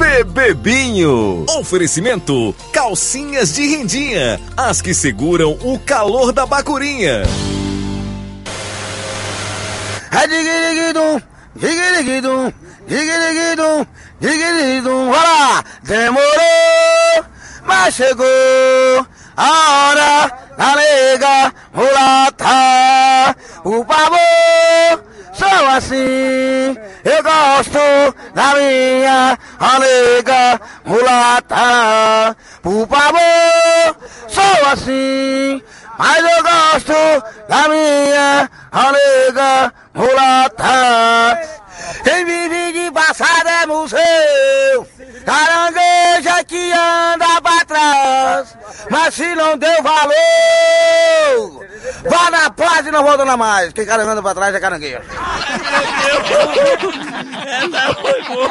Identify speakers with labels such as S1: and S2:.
S1: Bebebinho. Oferecimento: calcinhas de rendinha, as que seguram o calor da bacurinha.
S2: Digirigidum, digirigidum, digirigidum, olá, demorou, mas chegou a hora da nega mulata, por favor, sou assim, eu gosto da minha nega mulata, por favor, sou assim, mas eu gosto da minha nega mulata. Quem vive de passada é museu, carangueja que anda pra trás. Mas se não deu valor, vá na paz e não volta mais. Quem carangueja pra trás é caranguejo.
S3: Essa foi boa.